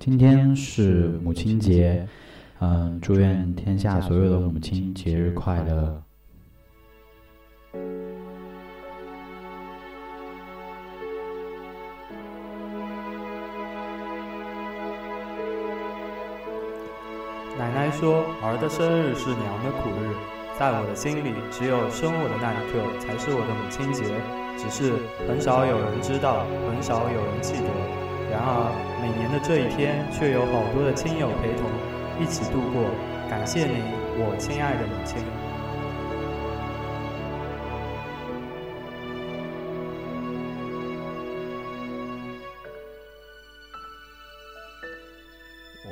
今天是母亲节，嗯，祝愿天下所有的母亲节日快乐。奶奶说，儿的生日是娘的苦日，在我的心里，只有生我的那一刻才是我的母亲节，只是很少有人知道，很少有人记得。然而，每年的这一天，却有好多的亲友陪同，一起度过。感谢您，我亲爱的母亲。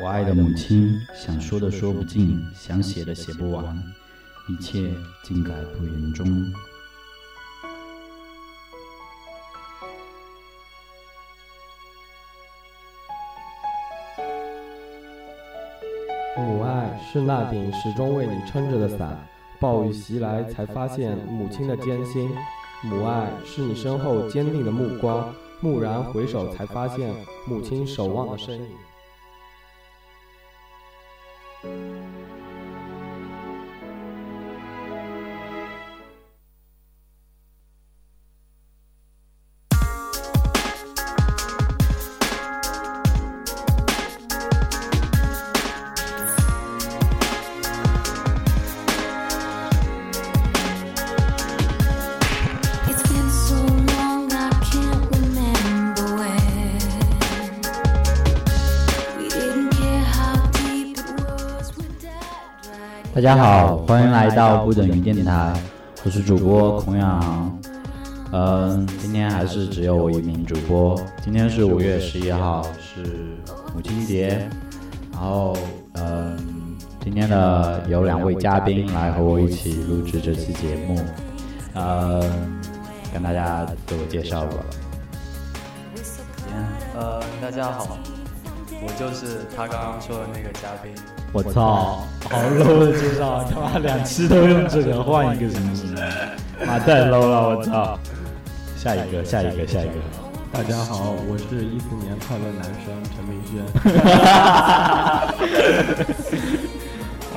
我爱的母亲，想说的说不尽，想写的写不完，一切尽在不言中。是那顶始终为你撑着的伞，暴雨袭来才发现母亲的艰辛；母爱是你身后坚定的目光，蓦然回首才发现母亲守望的身影。大家好，欢迎来到不等于电台，我是主播孔阳。嗯，今天还是只有我一名主播。今天是五月十一号，是母亲节。然后，嗯，今天呢有两位嘉宾来和我一起录制这期节目。呃，跟大家自我介绍吧。呃，大家好，我就是他刚刚说的那个嘉宾。我操，好 low 的介绍，他妈两期都用这个，换一个行不行？妈太 low 了，我操！下一个，下一个，下一个。大家好，我是一四年快乐男生陈明轩。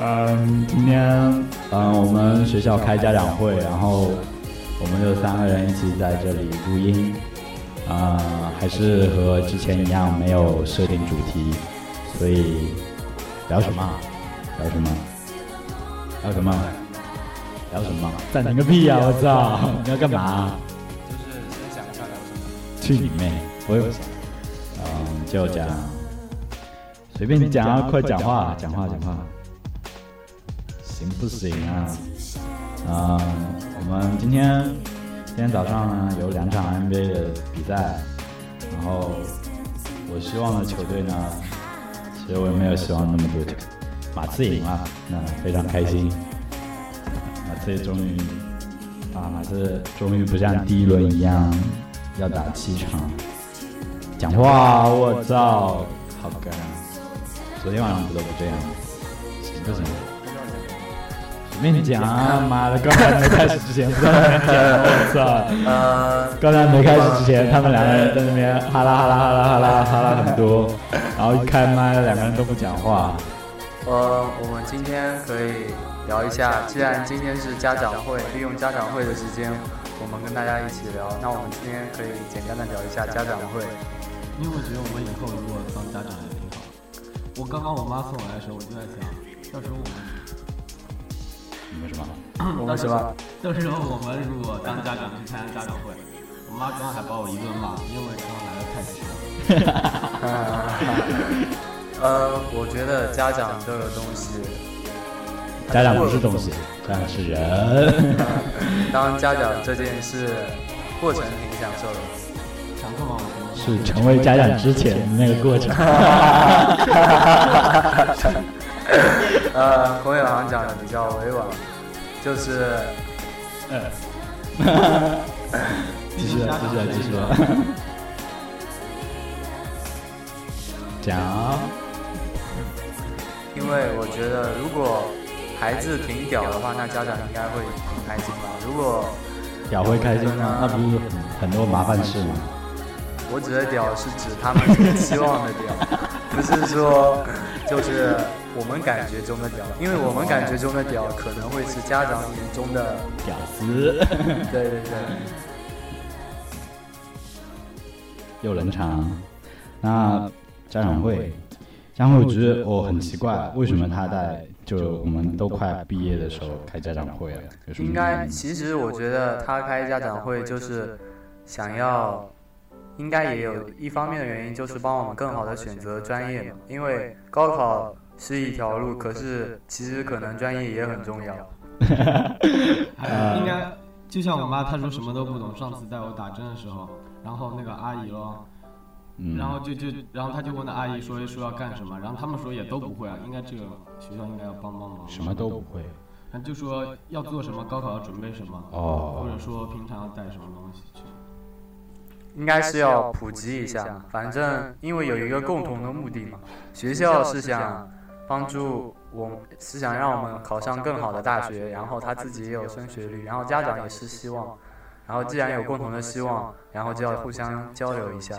嗯，今天嗯我们学校开家长会，然后我们就三个人一起在这里录音。啊，还是和之前一样，没有设定主题，所以。聊什么？聊什么？聊什么？聊什么？暂停个屁呀！我操！你要干嘛？就是先想一下聊什么。去你妹！我有。嗯，就讲，随便你讲啊，快讲话，讲话，讲话。行不行啊？嗯，我们今天今今天早上呢有两场 NBA 的比赛，然后我希望的球队呢。其实我也没有希望那么多，马刺赢了，那非常开心。马刺终于，啊，马刺终于不像第一轮一样要打七场。讲话，我操，好干！昨天晚上不都不这样吗？行不行？跟你讲，妈的，刚才没开始之前不在那讲，我操！呃，刚才没开始之前，他们两个人在那边哈啦哈啦哈啦哈啦哈啦很多。然后一开麦，两个人都不讲话。呃，我们今天可以聊一下，既然今天是家长会，利用家长会的时间，我们跟大家一起聊。那我们今天可以简单的聊一下家长会。因为我觉得我们以后如果当家长也挺好。我刚刚我妈送我来的时候，我就在想，到时候我们你们什么？我们什么？到时候我们如果当家长去参加家长会，我妈刚刚还把我一顿骂，因为刚刚来的太迟了。呃，我觉得家长这个东西，家长不是东西，家长是人。当家长这件事过程挺享受的？是成为家长之前的那个过程。呃，孔友航讲的比较委婉，就是，呃，继续，继续，继续。讲，因为我觉得如果孩子挺屌的话，那家长应该会很开心吧。如果屌会开心吗？那不是很多麻烦事吗？我指的屌是指他们期望的屌，不是说就是我们感觉中的屌，因为我们感觉中的屌可能会是家长眼中的屌丝。对对对。又冷场。那家长会，家长会，我觉得我很奇怪，为什么他在就我们都快毕业的时候开家长会了？应该，其实我觉得他开家长会就是想要。应该也有一方面的原因，就是帮我们更好的选择专业嘛。因为高考是一条路，可是其实可能专业也很重要。应该就像我妈，她说什么都不懂。上次带我打针的时候，然后那个阿姨咯，然后就就然后她就问那阿姨说说要干什么，然后他们说也都不会啊。应该这个学校应该要帮帮忙。什么都不会，就说要做什么，高考要准备什么，或者说平常要带什么东西去。应该是要普及一下，反正因为有一个共同的目的嘛，学校是想帮助我，是想让我们考上更好的大学，然后他自己也有升学率，然后家长也是希望，然后既然有共同的希望，然后就要互相交流一下。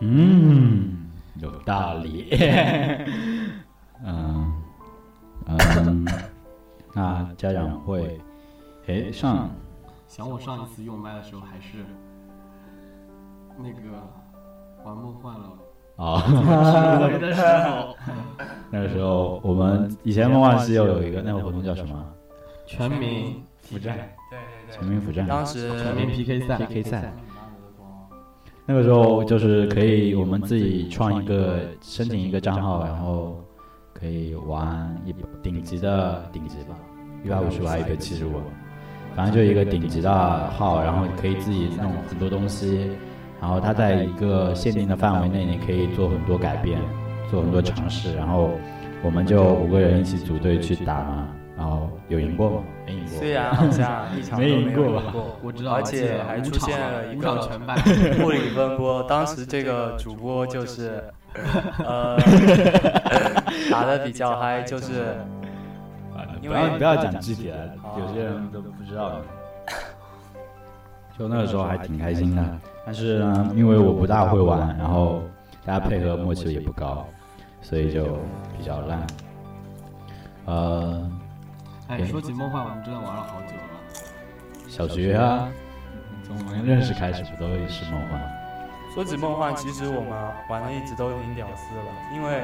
嗯，有道理。嗯嗯，那家长会，哎上。想我上一次用麦的时候还是那个玩梦幻了啊，的 时候，那个时候我们以前梦幻西游有一个那个活动叫什么？全民辅战，对对对，全民辅战，当时全民 PK 赛，PK 赛。那个时候就是可以我们自己创一个，申请一个账号，然后可以玩一顶级的顶级吧，一百五十万，一百七十五。反正就一个顶级的号，然后可以自己弄很多东西，然后它在一个限定的范围内，你可以做很多改变，做很多尝试，然后我们就五个人一起组队去打嘛，然后有赢过吗？没赢过。虽然好像一场 没赢过吧，我知道，而且还出现了一个物理分波，当时这个主播就是呃 打的比较嗨，就是。不要不要讲具体的，有些人都不知道。就那个时候还挺开心的，但是呢，因为我不大会玩，然后大家配合默契也不高，所以就比较烂。呃，哎，说起梦幻，我们真的玩了好久了。小学啊，从我们认识开始不都是梦幻？说起梦幻，其实我们玩的一直都挺屌丝了，因为。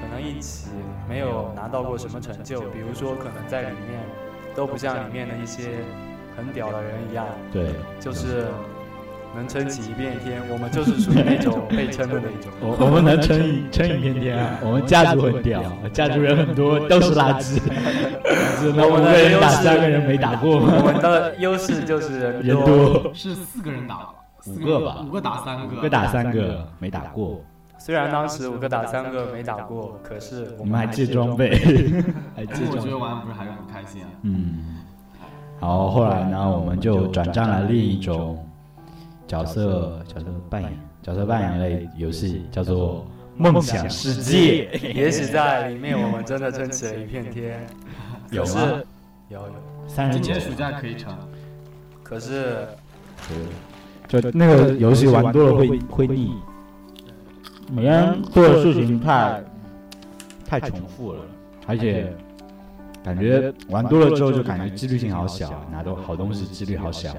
可能一起没有拿到过什么成就，比如说可能在里面都不像里面的一些很屌的人一样，对，就是能撑起一片天。我们就是属于那种被撑的那种。我我们能撑一撑一片天啊！我们家族很屌，家族人很多，都是垃圾。我们的人打三个人没打过。我们的优势就是人多，是四个人打，五个吧，五个打三个，五个打三个没打过。虽然当时五个打三个没打过，可是我们还借装备，还借装备。我觉得玩不是还是很开心啊。嗯。然后后来呢，我们就转战了另一种角色角色扮演角色扮演类游戏，叫做梦想世界。也许在里面，我们真的撑起了一片天。有吗？有有。三人节暑假可以成。可是，就那个游戏玩多了会会腻。每天做的事情太太重复了，而且感觉玩多了之后就感觉几率性好小，拿到好东西几率好小，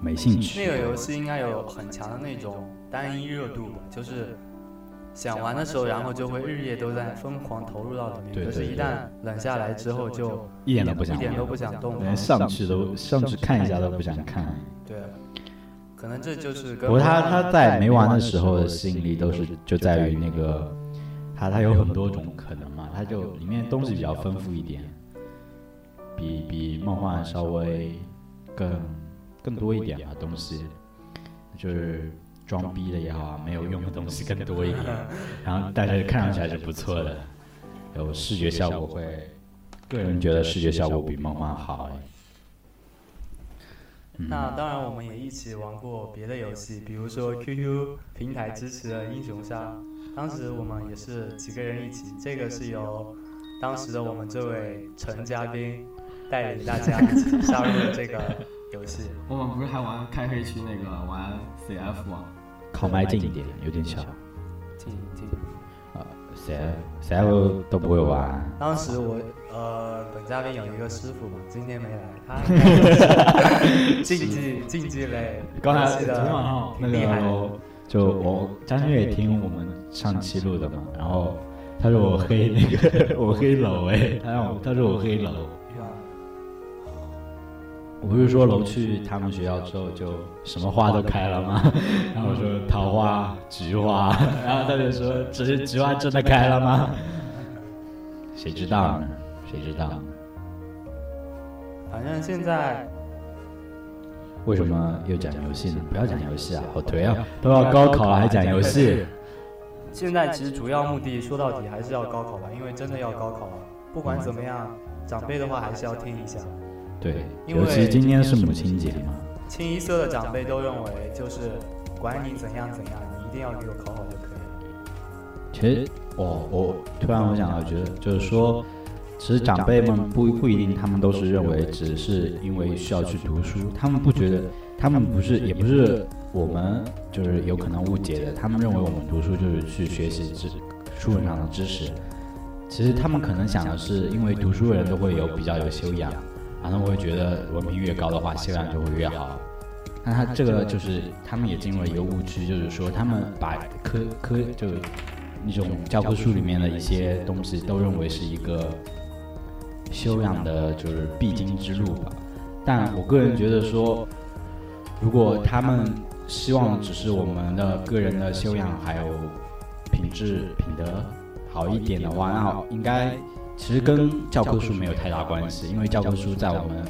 没兴趣。那个游戏应该有很强的那种单一热度吧，就是想玩的时候，然后就会日夜都在疯狂投入到里面。可是，一旦冷下来之后，就一点都不想，一点都不想动，连上去都上去看一下都不想看。对。可能这就是。不过他他在没玩的时候的吸引力都是就在于那个，他他有很多种可能嘛，他就里面东西比较丰富一点，比比梦幻稍微更更多一点吧东西，就是装逼的也好啊，没有用的东西更多一点，然后但是看上去还是不错的，有视觉效果会，个人觉得视觉效果比梦幻好。那当然，我们也一起玩过别的游戏，比如说 QQ 平台支持的英雄杀，当时我们也是几个人一起。这个是由当时的我们这位陈嘉宾带领大家一起杀入了这个游戏。我们不是还玩开黑区那个玩 CF 吗？靠麦近一点，有点小。近近。啊，CF CF 都不会玩。当时我呃，本嘉宾有一个师傅嘛，今天没来，他竞技竞技类。刚才昨天晚上那个，就我张月听我们上期录的嘛，然后他说我黑那个我黑楼哎，他让我他说我黑楼。我不是说楼去他们学校之后就什么花都开了吗？然后我说桃花、菊花，然后他就说这些菊花真的开了吗？谁知道呢？谁知道？反正现在为什么又讲游戏呢？不要讲游戏啊，好颓啊！都要高考了还讲游戏。现在其实主要目的说到底还是要高考吧，因为真的要高考了。不管怎么样，长辈的话还是要听一下。对，尤其今天是母亲节嘛。清一色的长辈都认为，就是管你怎样怎样，你一定要给我考好就可以了。其实，我我突然我想到，觉得就是说，其实长辈们不不一定，他们都是认为只是因为需要去读书，他们不觉得，他们不是，也不是我们就是有可能误解的，他们认为我们读书就是去学习知书本上的知识。其实他们可能想的是，因为读书的人都会有比较有修养。然后会觉得文凭越高的话，修养就会越好。那他这个就是他们也进入了一个误区，就是说他们把科科就那种教科书里面的一些东西都认为是一个修养的，就是必经之路吧。但我个人觉得说，如果他们希望只是我们的个人的修养还有品质品德好一点的话，那应该。其实跟教科书没有太大关系，因为教科书在我们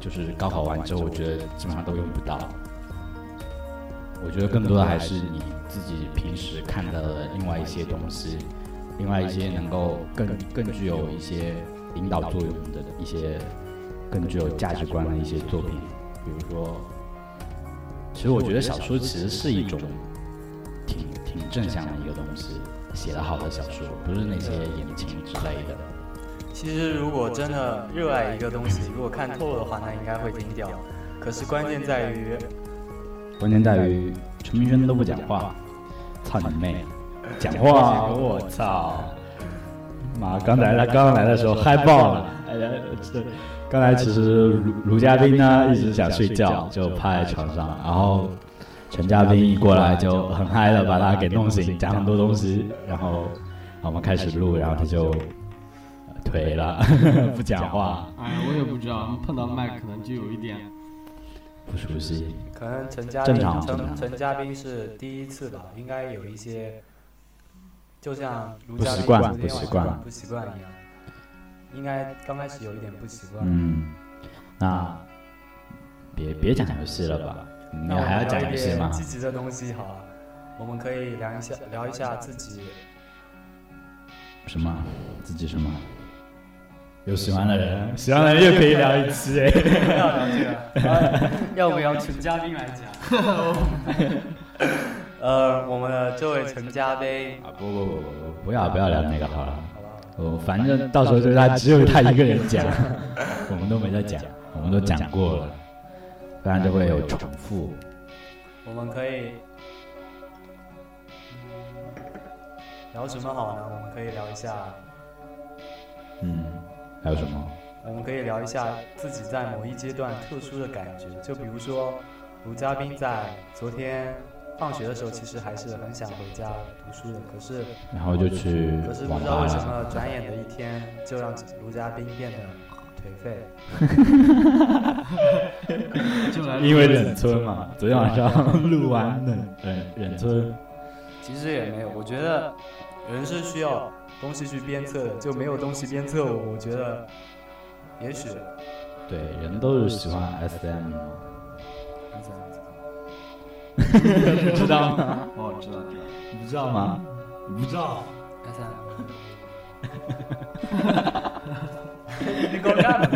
就是高考完之后，我觉得基本上都用不到。我觉得更多的还是你自己平时看到的另外一些东西，另外一些能够更更具有一些引导作用的一些更具有价值观的一些作品。比如说，其实我觉得小说其实是一种挺挺正向的一个东西，写得好的小说，不是那些言情之类的。其实，如果真的热爱一个东西，如果看透了的话，那应该会停掉。可是关键在于，关键在于陈明轩都不讲话，操你妹！讲话，我操！妈，刚才他刚刚来的时候嗨爆了。哎呀，这刚才其实卢卢嘉宾呢一直想睡觉，就趴在床上，然后陈嘉宾一过来就很嗨的把他给弄醒，讲很多东西，然后我们开始录，然后他就。颓了，不讲话。哎，我也不知道，碰到麦可能就有一点不熟悉。可能陈嘉宾，陈陈嘉宾是第一次吧，应该有一些，就像不习惯，不习惯，不习惯一样。应该刚开始有一点不习惯。嗯，那别别讲游戏了吧？你还要讲游戏吗？积极的东西好，我们可以聊一下，聊一下自己。什么？自己什么？有喜欢的人，喜欢的人又可以聊一期 哎。要聊这个，要不要请嘉宾来讲？呃，我们的这位陈嘉宾啊，不不不不不，不要不要聊那个好了。哦，反正到时候就他只有他一个人讲，我们都没在讲，我们都讲过了，不然就会有重复。我们可以聊什么好呢？我们可以聊一下，嗯。还有什么？我们可以聊一下自己在某一阶段特殊的感觉，就比如说卢嘉宾在昨天放学的时候，其实还是很想回家读书的，可是然后就去，可是不知道为什么转眼的一天就让卢嘉宾变得颓废。因为忍村嘛，昨天晚上 录完忍忍忍村。其实也没有，我觉得人是需要。东西去鞭策的，就没有东西鞭策我。我觉得，也许，对，人都是喜欢 SM 吗？你知道吗？哦，知道，知道。你不知道吗？你不知道？SM。你给我干！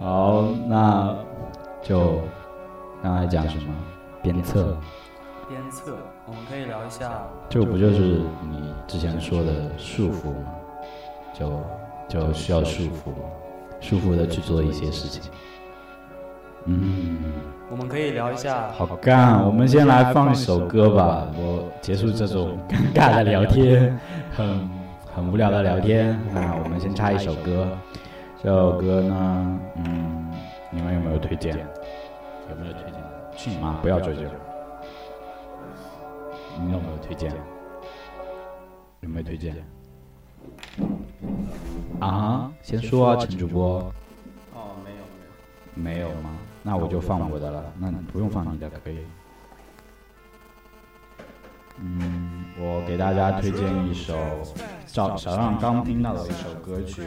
好，那就刚才讲什么？鞭策。鞭策，我们可以聊一下。这不就是你之前说的束缚吗？就就需要束缚，束缚的去做一些事情。嗯，我们可以聊一下。好干，我们先来放一首歌吧，我结束这种尴尬的聊天，很很无聊的聊天。那我们先插一首歌，这首歌呢，嗯，你们有没有推荐？有没有推荐？去你妈！不要追究。你有没有推荐？有没有推荐？啊，先说啊，陈主播。哦，没有没有。没有吗？那我就放我的了。那你不用放你的可以。嗯，我给大家推荐一首小小让刚听到的一首歌曲，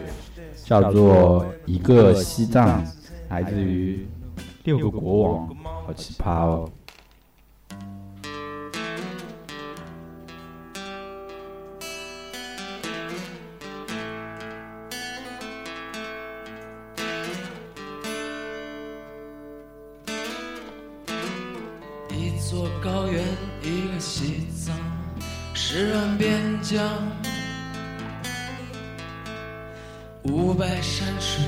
叫做《一个西藏》，来自于六个国王，好奇葩哦。五百山水，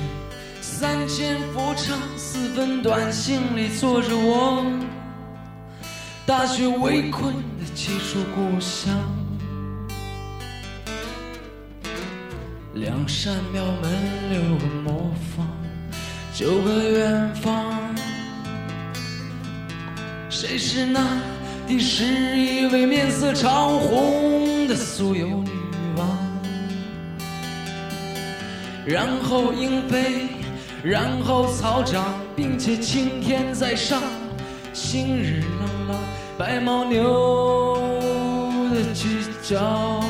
三千佛唱，四分短信里坐着我，大雪围困的几处故乡，两扇庙门，六个磨坊，九个远方。谁是那第十一位面色潮红的酥油女然后鹰飞，然后草长。并且青天在上，晴日朗朗，白牦牛的犄角，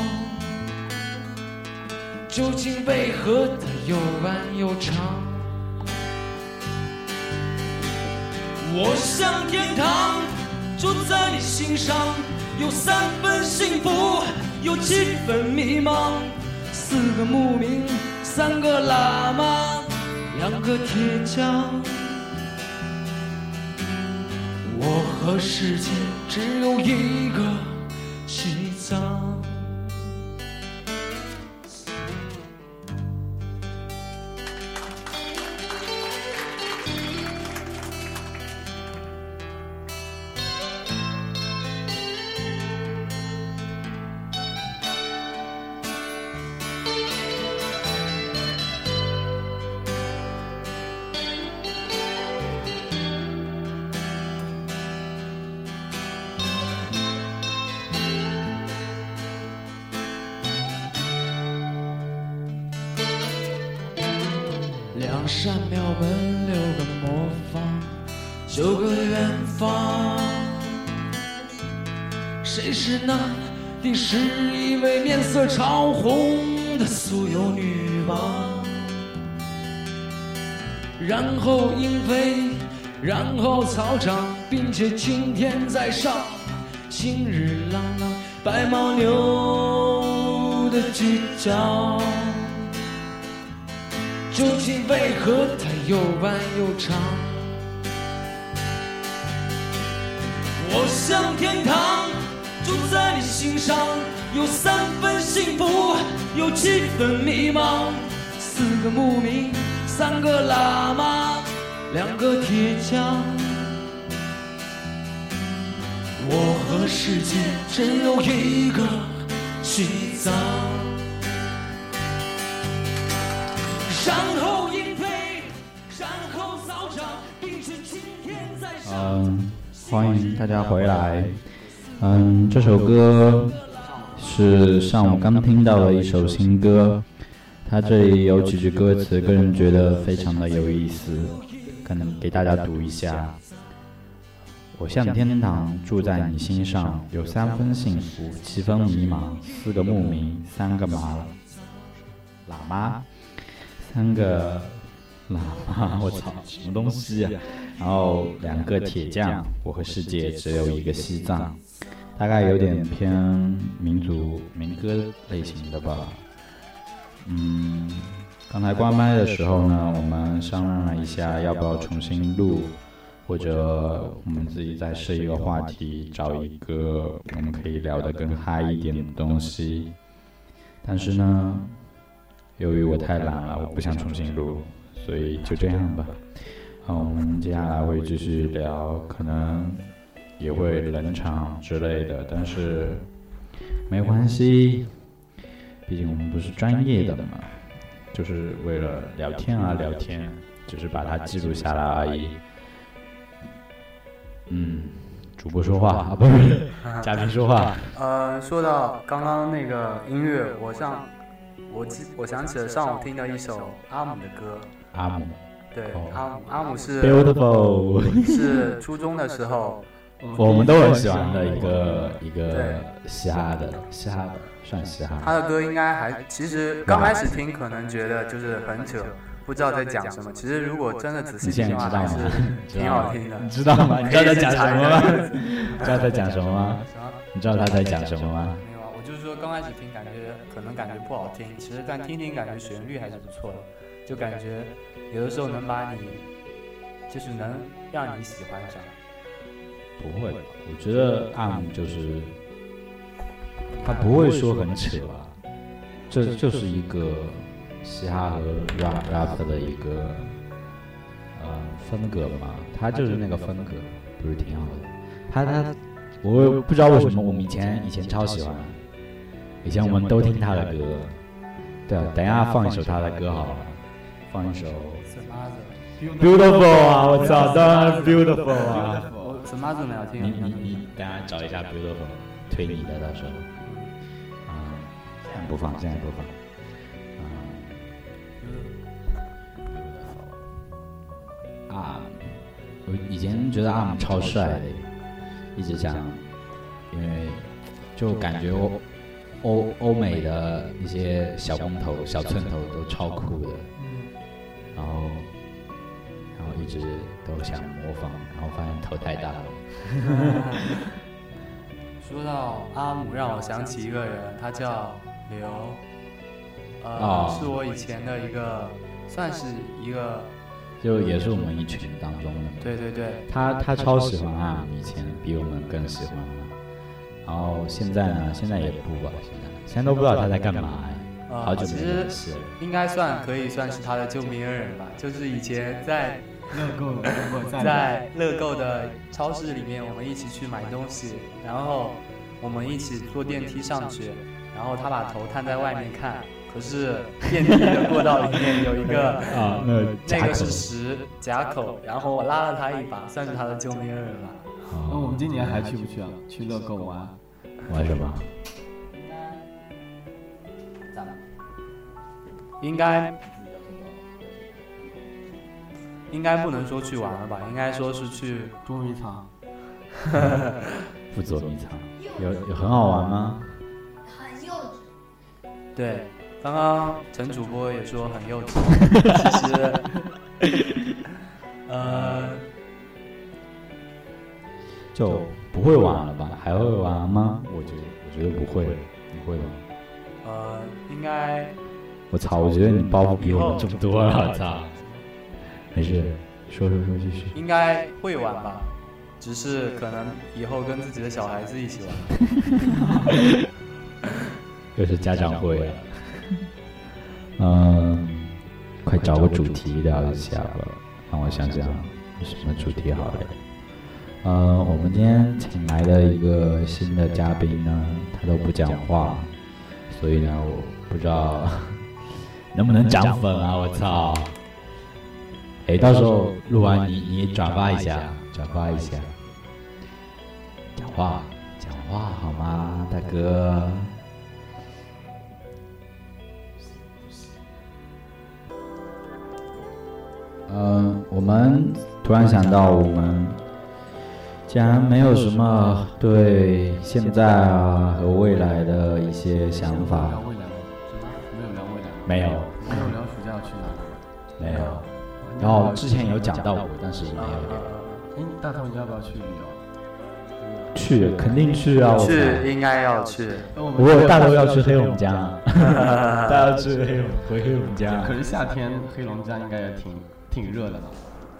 究竟为何它又弯又长？我向天堂，住在你心上，有三分幸福，有七分迷茫。四个牧民，三个喇嘛，两个铁匠。我和世界只有一个潮红的酥油女王？然后鹰飞，然后草长，并且青天在上，晴日朗朗，白牦牛的犄角。究竟为何它又弯又长？我向天堂，住在你心上，有三分幸福，有七分迷茫。四个牧民，三个喇嘛，两个铁匠。我和世界只有一个西藏。嗯，欢迎大家回来。嗯，这首歌是上午刚听到的一首新歌，它这里有几句歌词，个人觉得非常的有意思，可能给大家读一下。我向天堂住在你心上，有三分幸福，七分迷茫，四个牧民，三个马喇嘛。三个喇嘛，我操，什么东西啊？然后两个铁匠，我和世界只有一个西藏，大概有点偏民族民歌类型的吧。嗯，刚才关麦的时候呢，我们商量了一下，要不要重新录，或者我们自己再设一个话题，找一个我们可以聊得更嗨一点的东西。但是呢。由于我太懒了，我不想重新录，所以就这样吧。好，我们接下来会继续聊，可能也会冷场之类的，但是没关系，毕竟我们不是专业的嘛，就是为了聊天啊聊天，只是把它记录下来而已。嗯，主播说话啊，不是嘉宾说话。呃，说到刚刚那个音乐，我上我记我想起了上午听的一首阿姆的歌。阿姆，对哦，阿姆阿姆是 beautiful，是初中的时候，我们都很喜欢的一个一个嘻哈的嘻哈的，算嘻哈。他的歌应该还其实刚开始听可能觉得就是很扯，不知道在讲什么。其实如果真的仔细听的话，在知道吗还是？挺好听的。你知道吗？你知道在 讲什么吗？你 知道在讲什么吗？啥？你知道他在讲什么吗？没有啊，我就是说刚开始听感觉可能感觉不好听，其实但听听感觉旋律还是不错的，就感觉有的时候能把你就是能让你喜欢上。不会，我觉得阿姆就是他不会说很扯吧，这就是一个嘻哈和 rap rap 的一个呃风格嘛，他就是那个风格，不是挺好的。他他，我也不知道为什么我们以前以前超喜欢，以前我们都听他的歌。对啊，等一下放一首他的歌好了，放一首 Beautiful 啊！我操，当然 Beautiful 啊！我什么都没有听。你你你，等下找一下 Beautiful，推你的到时候。啊、现在播放，现在播放。啊、啊，我以前觉得阿姆超帅的，一直想，因为就感觉欧欧欧美的一些小光头、小寸头都超酷的，然后然后一直都想模仿，然后发现头太大了。说到阿姆，让我想起一个人，他叫刘，呃，哦是我以前的一个，算是一个，就也是我们一群当中的。对对对，他他超喜欢阿姆，以前比我们更喜欢他。然后现在呢，现在也不吧，现在现在都不知道他在干嘛哎。呃，好久没其实联系了。应该算可以算是他的救命恩人吧。就是以前在乐购如果在在乐购的超市里面，我们一起去买东西，然后我们一起坐电梯上去，然后他把头探在外面看，可是电梯的过道里面有一个 啊，那那个是十夹口，然后我拉了他一把，算是他的救命恩人吧。那我们今年还去不去啊？去乐购玩？玩什么？应该应该不能说去玩了吧，应该说是去捉迷藏？不捉迷藏，有有很好玩吗？很幼稚。对。刚刚陈主播也说很幼稚，其实，呃，就不会玩了吧？还会玩吗？我觉得我觉得不会，你会吗？呃，应该我操！我觉得你包袱比我们重多了，我操！没事，说说说，继续。应该会玩吧，只是可能以后跟自己的小孩子一起玩。又是家长会了。嗯，快找个主题聊一下吧，让我想想有什么主题好嘞。呃，我们今天请来的一个新的嘉宾呢，他都不讲话，所以呢，我不知道 能不能涨粉啊！我操！哎，到时候录完你你转发一下，转发一下，讲话讲话好吗，大哥？嗯，我们突然想到，我们既然没有什么对现在啊和未来的一些想法聊，未来吗？没有聊未来，没有，没有聊暑假要去哪里。没有。然后之前有讲到过，但是没有聊。哎，大头你要不要去旅游？去，肯定去啊！去应该要去，我不过大头要去黑龙江，大家去黑龙 回黑龙江可。是夏天黑龙江应该也挺挺热的吧？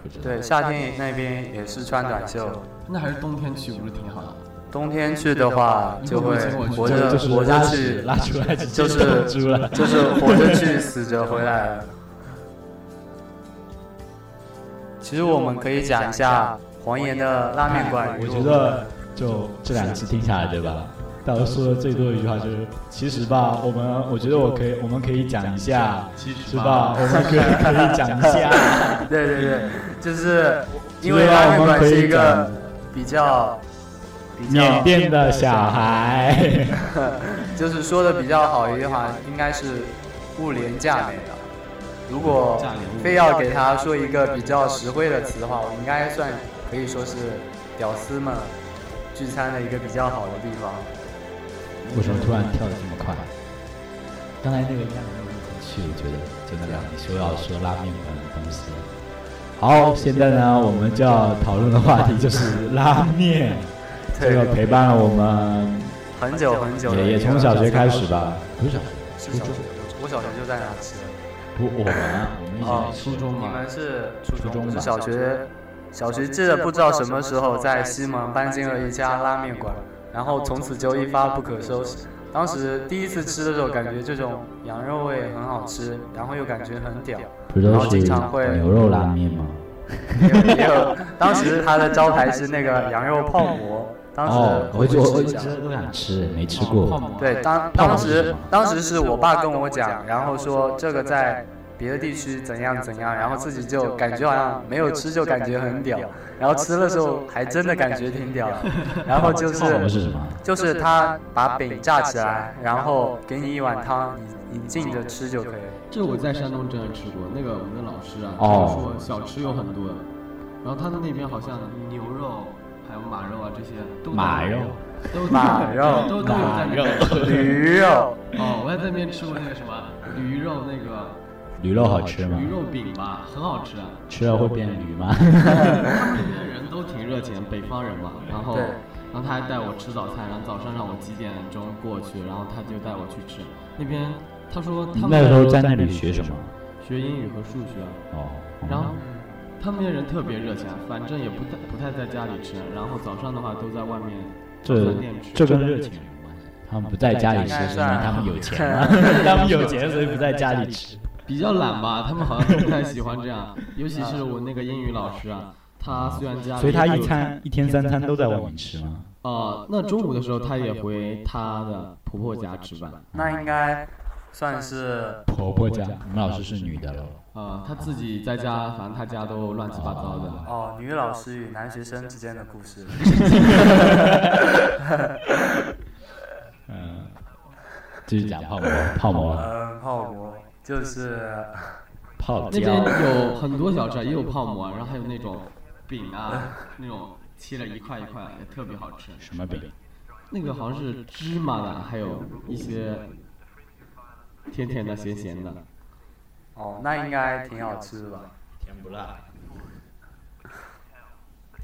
不知道对，夏天那边也是穿短袖，那还是冬天去不是挺好的？冬天去的话就会活着就是活着去，拉出来就是。就是活着去，死着回来其其实我们可以讲一下黄岩的拉面馆。我觉得就这两期听下来，对吧？大家说的最多的一句话就是，其实吧，我们我觉得我可以，我们可以讲一下，是吧？我们可以可以讲一下。对对对，就是因为拉面馆是一个比较缅甸的小孩，就是说的比较好一句话，应该是物廉价美的。如果非要给他说一个比较实惠的词的话，我应该算可以说是屌丝们聚餐的一个比较好的地方。为什么突然跳的这么快？刚才那个应该没有任何趣，我觉得就那两你说要说拉面馆的东西。好，现在呢，我们就要讨论的话题就是拉面，这个陪伴了我们很久很久，也也从小学开始吧，不是小学，我小学就在那吃。不，我们我们初中嘛，你们是初中是小学，小学记得不知道什么时候在西门搬进了一家拉面馆。然后从此就一发不可收拾。当时第一次吃的时候，感觉这种羊肉味很好吃，然后又感觉很屌，然后经常会牛肉拉面吗？也有，当时他的招牌是那个羊肉泡馍。当时我就我一直都想吃，没吃过。对，当当时当时是我爸跟我讲，然后说这个在。别的地区怎样怎样，然后自己就感觉好像没有吃就感觉很屌，然后吃的时候还真的感觉挺屌。然后就是就是他把饼炸起来，然后给你一碗汤，你你浸着吃就可以。这我在山东真的吃过，那个我们的老师啊，他说小吃有很多，然后他的那边好像牛肉马肉啊这些都马肉都马肉都都有在那边。驴肉哦，我在那边吃过那个什么驴肉那个。驴肉好吃吗？驴肉饼吧，很好吃啊。吃了会变驴吗？那边人都挺热情，北方人嘛。然后，然后他还带我吃早餐，然后早上让我几点钟过去，然后他就带我去吃。那边他说他们那时候在那里学什么？学英语和数学。哦。然后他们那人特别热情，反正也不太不太在家里吃，然后早上的话都在外面这这跟热情有关系。他们不在家里吃，是因为他们有钱 他们有钱，所以不在家里吃。比较懒吧，他们好像不太喜欢这样，尤其是我那个英语老师啊，他虽然家，所以他一餐一天三餐都在外面吃吗？哦，那中午的时候他也回他的婆婆家吃饭。那应该算是婆婆家，我们老师是女的喽？啊，他自己在家，反正他家都乱七八糟的。哦，女老师与男学生之间的故事。嗯，继续讲泡馍，泡馍。嗯，泡馍。就是泡那边有很多小吃，也有泡馍，然后还有那种饼啊，那种切了一块一块，也特别好吃。什么饼？那个好像是芝麻的，还有一些甜甜的、咸咸的。哦，那应该挺好吃的吧？甜不辣。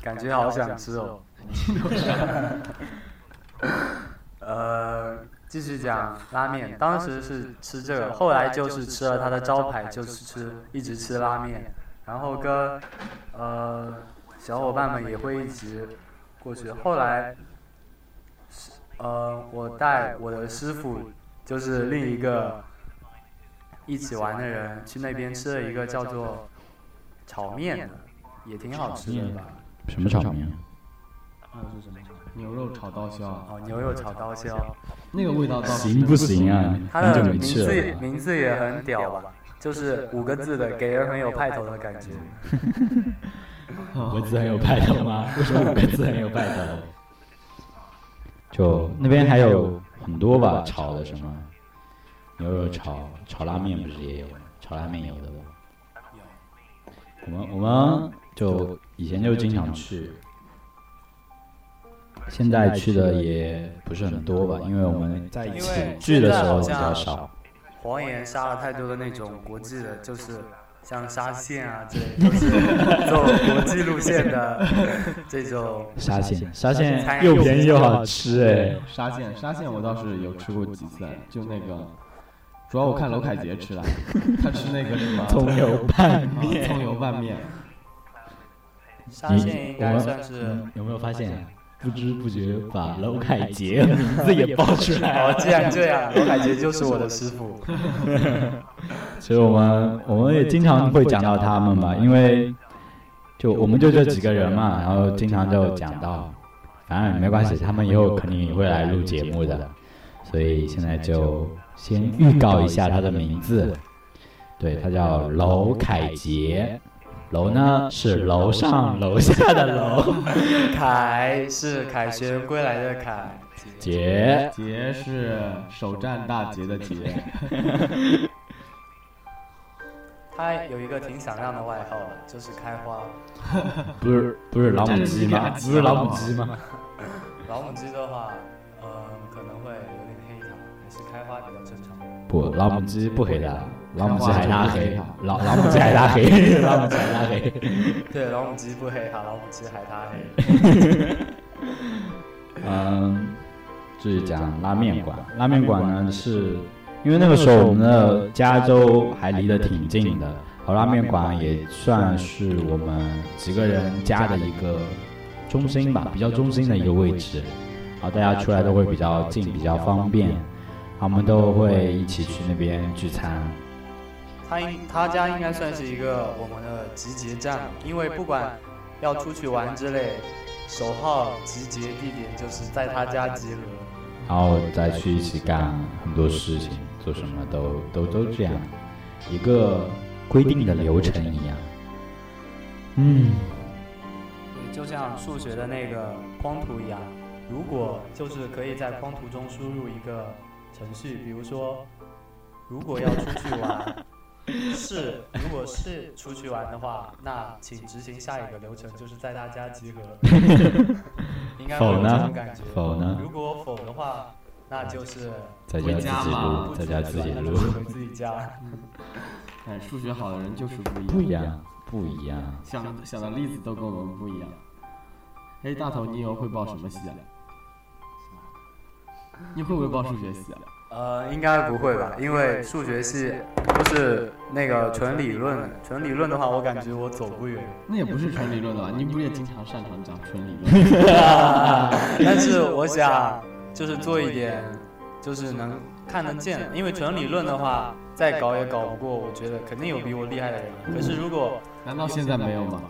感觉好想吃哦。呃。继续讲拉面，当时是吃这个，后来就是吃了他的招牌，就是吃一直吃拉面，然后跟呃小伙伴们也会一直过去。后来呃我带我的师傅，就是另一个一起玩的人，去那边吃了一个叫做炒面的，也挺好吃的吧？什么炒面？那是什么？牛肉炒刀削。哦，牛肉炒刀削。那个味道行不行啊？它的名字名字也很屌吧？就是五个字的，给人很有派头的感觉。五个字很有派头吗？为什么五个字很有派头？就那边还有很多吧，炒的什么牛肉炒炒拉面不是也有？炒拉面有的吧？我们我们就以前就经常去。现在去的也不是很多吧，因为我们在一起聚的时候比较少。黄岩杀了太多的那种国际的，就是像沙县啊之类，就是走国际路线的这种。沙县，沙县又便宜又好吃哎。沙县，沙县我倒是有吃过几次，就那个，主要我看娄凯杰吃了，他吃那个什么葱油拌面，葱油拌面。沙县应该算是有没有发现？不知不觉把娄凯杰名字也报出来了。既然这样，娄凯杰就是我的师傅。所以我们我们也经常会讲到他们嘛，因为就我们就这几个人嘛，然后经常就讲到，反正没关系，他们以后肯定也会来录节目的，所以现在就先预告一下他的名字，对他叫娄凯杰，楼呢是楼上楼下的楼，凯是凯旋归来的凯，杰杰是首战大捷的捷，他有一个挺响亮的外号，就是开花。不是不是老母鸡吗？不是老母鸡吗？老母鸡的话，嗯，可能会有点黑他，还是开花。不，老母鸡不黑的，老母鸡还拉黑，老老母鸡还拉黑，老母鸡还拉黑。对，老母鸡不黑哈，老母鸡还拉黑。嗯，就是讲拉面馆。拉面馆呢，是因为那个时候我们的加州还离得挺近的，好拉面馆也算是我们几个人家的一个中心吧，比较中心的一个位置。好，大家出来都会比较近，比较方便。好，我们都会一起去那边聚餐。他应他家应该算是一个我们的集结站，因为不管要出去玩之类，首号集结地点就是在他家集合。然后再去一起干很多事情，做什么都都都这样，一个规定的流程一样。嗯，就像数学的那个框图一样，如果就是可以在框图中输入一个程序，比如说，如果要出去玩，是如果是出去玩的话，那请执行下一个流程，就是在大家集合。应该会有这种感觉。否呢？如果否的话，那就是在家自己录，在家自己录，回自己家。哎，数学好的人就是不一样，不一样，不一样。想想的例子都跟我们不一样。哎，大头，你以后会报什么系啊？你会不会报数学系啊？呃，应该不会吧，因为数学系都是那个纯理论，纯理论的话，我感觉我走不远。那也不是纯理论的吧？你不是也经常擅长讲纯理论？但是我想，就是做一点，就是能看得见，因为纯理论的话，再搞也搞不过，我觉得肯定有比我厉害的人。可是如果，难道现在没有吗？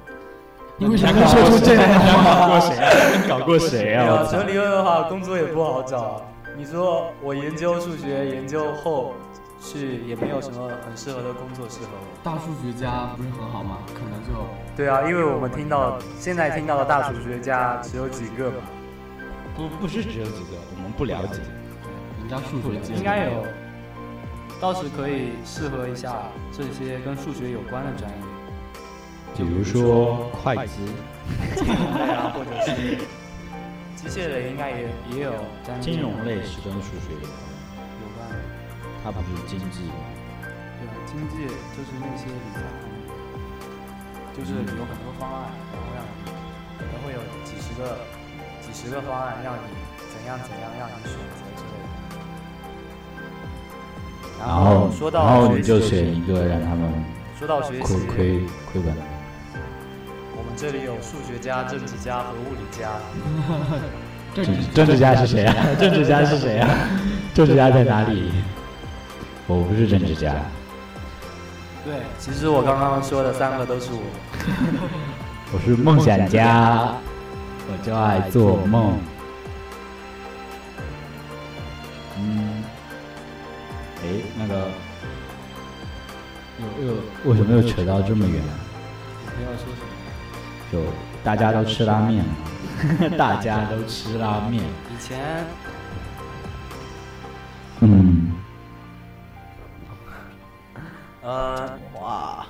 你为啥能说出这样的话？搞过谁啊？搞过谁啊？纯理论的话，工作也不好找。你说我研究数学研究后，去也没有什么很适合的工作适合我。大数学家不是很好吗？可能就对啊，因为我们听到现在听到的大数学家只有几个嘛。不不是只有几个，我们不了解。人家数学家应该有，倒是可以适合一下这些跟数学有关的专业，比如说会计，对啊，或者是。机械类应该也也有，金融类是跟数学有关，有关，它不是经济，对，经济就是那些理财，就是有很多方案，然后让你可能会有几十个几十个方案，让你怎样怎样让你选择之类的。然后说到，然后你就选一个让他们说到学习亏亏亏本。这里有数学家、政治家和物理家。政政治家是谁啊？政治家是谁啊？政治家在哪里？我不是政治家。对，其实我刚刚说的三个都是我。我是梦想家，我就爱做梦。嗯。哎，那个，又又为什么又扯到这么远？不要说什么。就大家都吃拉面，大家都吃拉面。以前，嗯，呃，哇，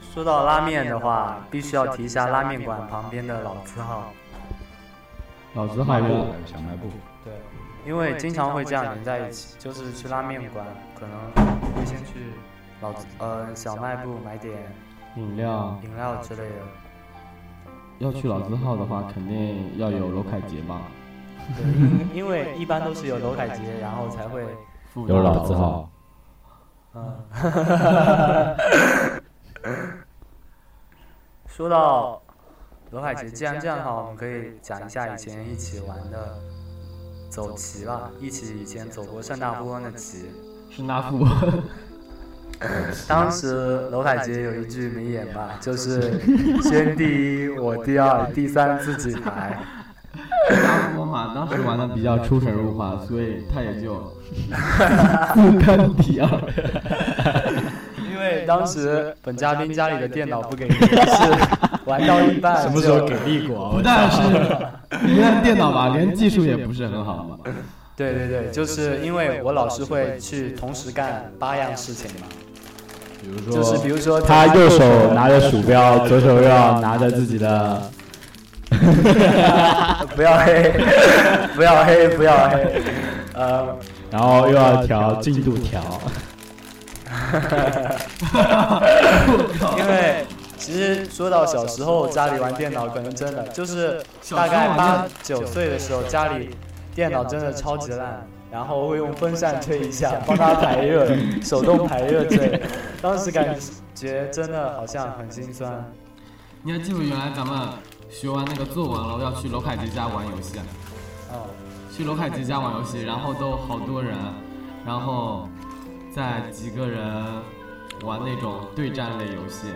说到拉面的话，必须要提一下拉面馆旁边的老字号。老字号部，小卖部。对，因为经常会这样连在一起，就是去拉面馆，可能会先去老呃小卖部买点。饮料、饮料之类的。要去老字号的话，肯定要有楼凯杰吧？对，因为一般都是有楼凯杰，然后才会有老字号。嗯。说到楼凯杰，既然这样的话，我们可以讲一下以前一起玩的走棋吧。一起以前走过圣大富翁的棋。圣大富翁。当时娄海杰有一句名言吧，就是 先第一，我第二，第三自己排。大波嘛，当时玩的比较出神入化，所以他也就不堪第二。因为当时本嘉宾家里的电脑不给力，是玩到一半什么时候给力过？不但是你看电脑吧，连技术也不是很好嘛。对对对，就是因为我老是会去同时干八样事情嘛。比如说，就是比如说他右手拿着鼠标，左手又要拿着自己的。不要黑，不要黑，不要黑。呃，然后又要调进度条。因为其实说到小时候家里玩电脑，可能真的就是大概八九岁的时候，家里电脑真的超级烂，然后会用风扇吹一下，帮它排热，手动排热之类的。当时感觉真的好像很心酸。你还记不？原来咱们学完那个作文了，要去罗凯杰家玩游戏。哦。去罗凯杰家玩游戏，然后都好多人，然后在几个人玩那种对战类游戏。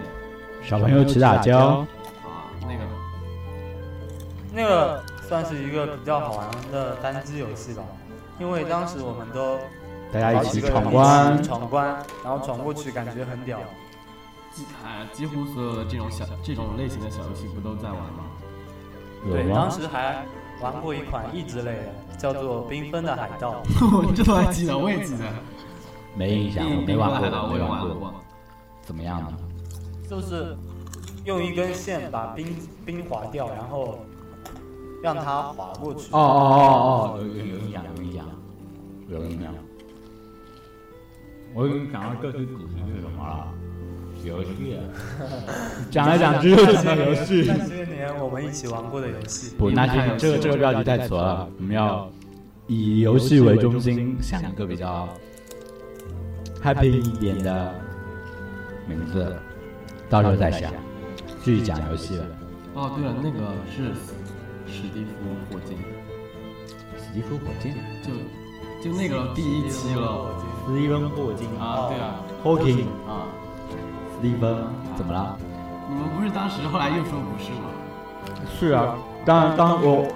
小朋友起打胶。啊，那个。那个算是一个比较好玩的单机游戏吧，因为当时我们都大家一起闯关，闯关，然后闯过去感觉很屌。哎，几乎所有的这种小这种类型的小游戏不都在玩吗？对，当时还玩过一款益智类的，叫做《缤纷的海盗 》。我这都还记得，我也记得。没印象，没玩过，没玩过。怎么样呢？就是用一根线把冰冰划掉，然后让它滑过去。哦哦哦哦，有有印象，有印象，有印象。我已经讲到这是主题是什么了？游戏，讲来讲去又讲到游戏。那些年我们一起玩过的游戏。不，那些这个这个标题太挫了。我们要以游戏为中心，想一个比较 happy 一点的名字，到时候再想。继续讲游戏了。哦，对了，那个是史蒂夫火箭。史蒂夫火箭？就就那个第一期了。史蒂芬霍金啊，对啊，Hawking 啊。一分怎么了？你们不是当时后来又说不是吗？是啊，当然，当我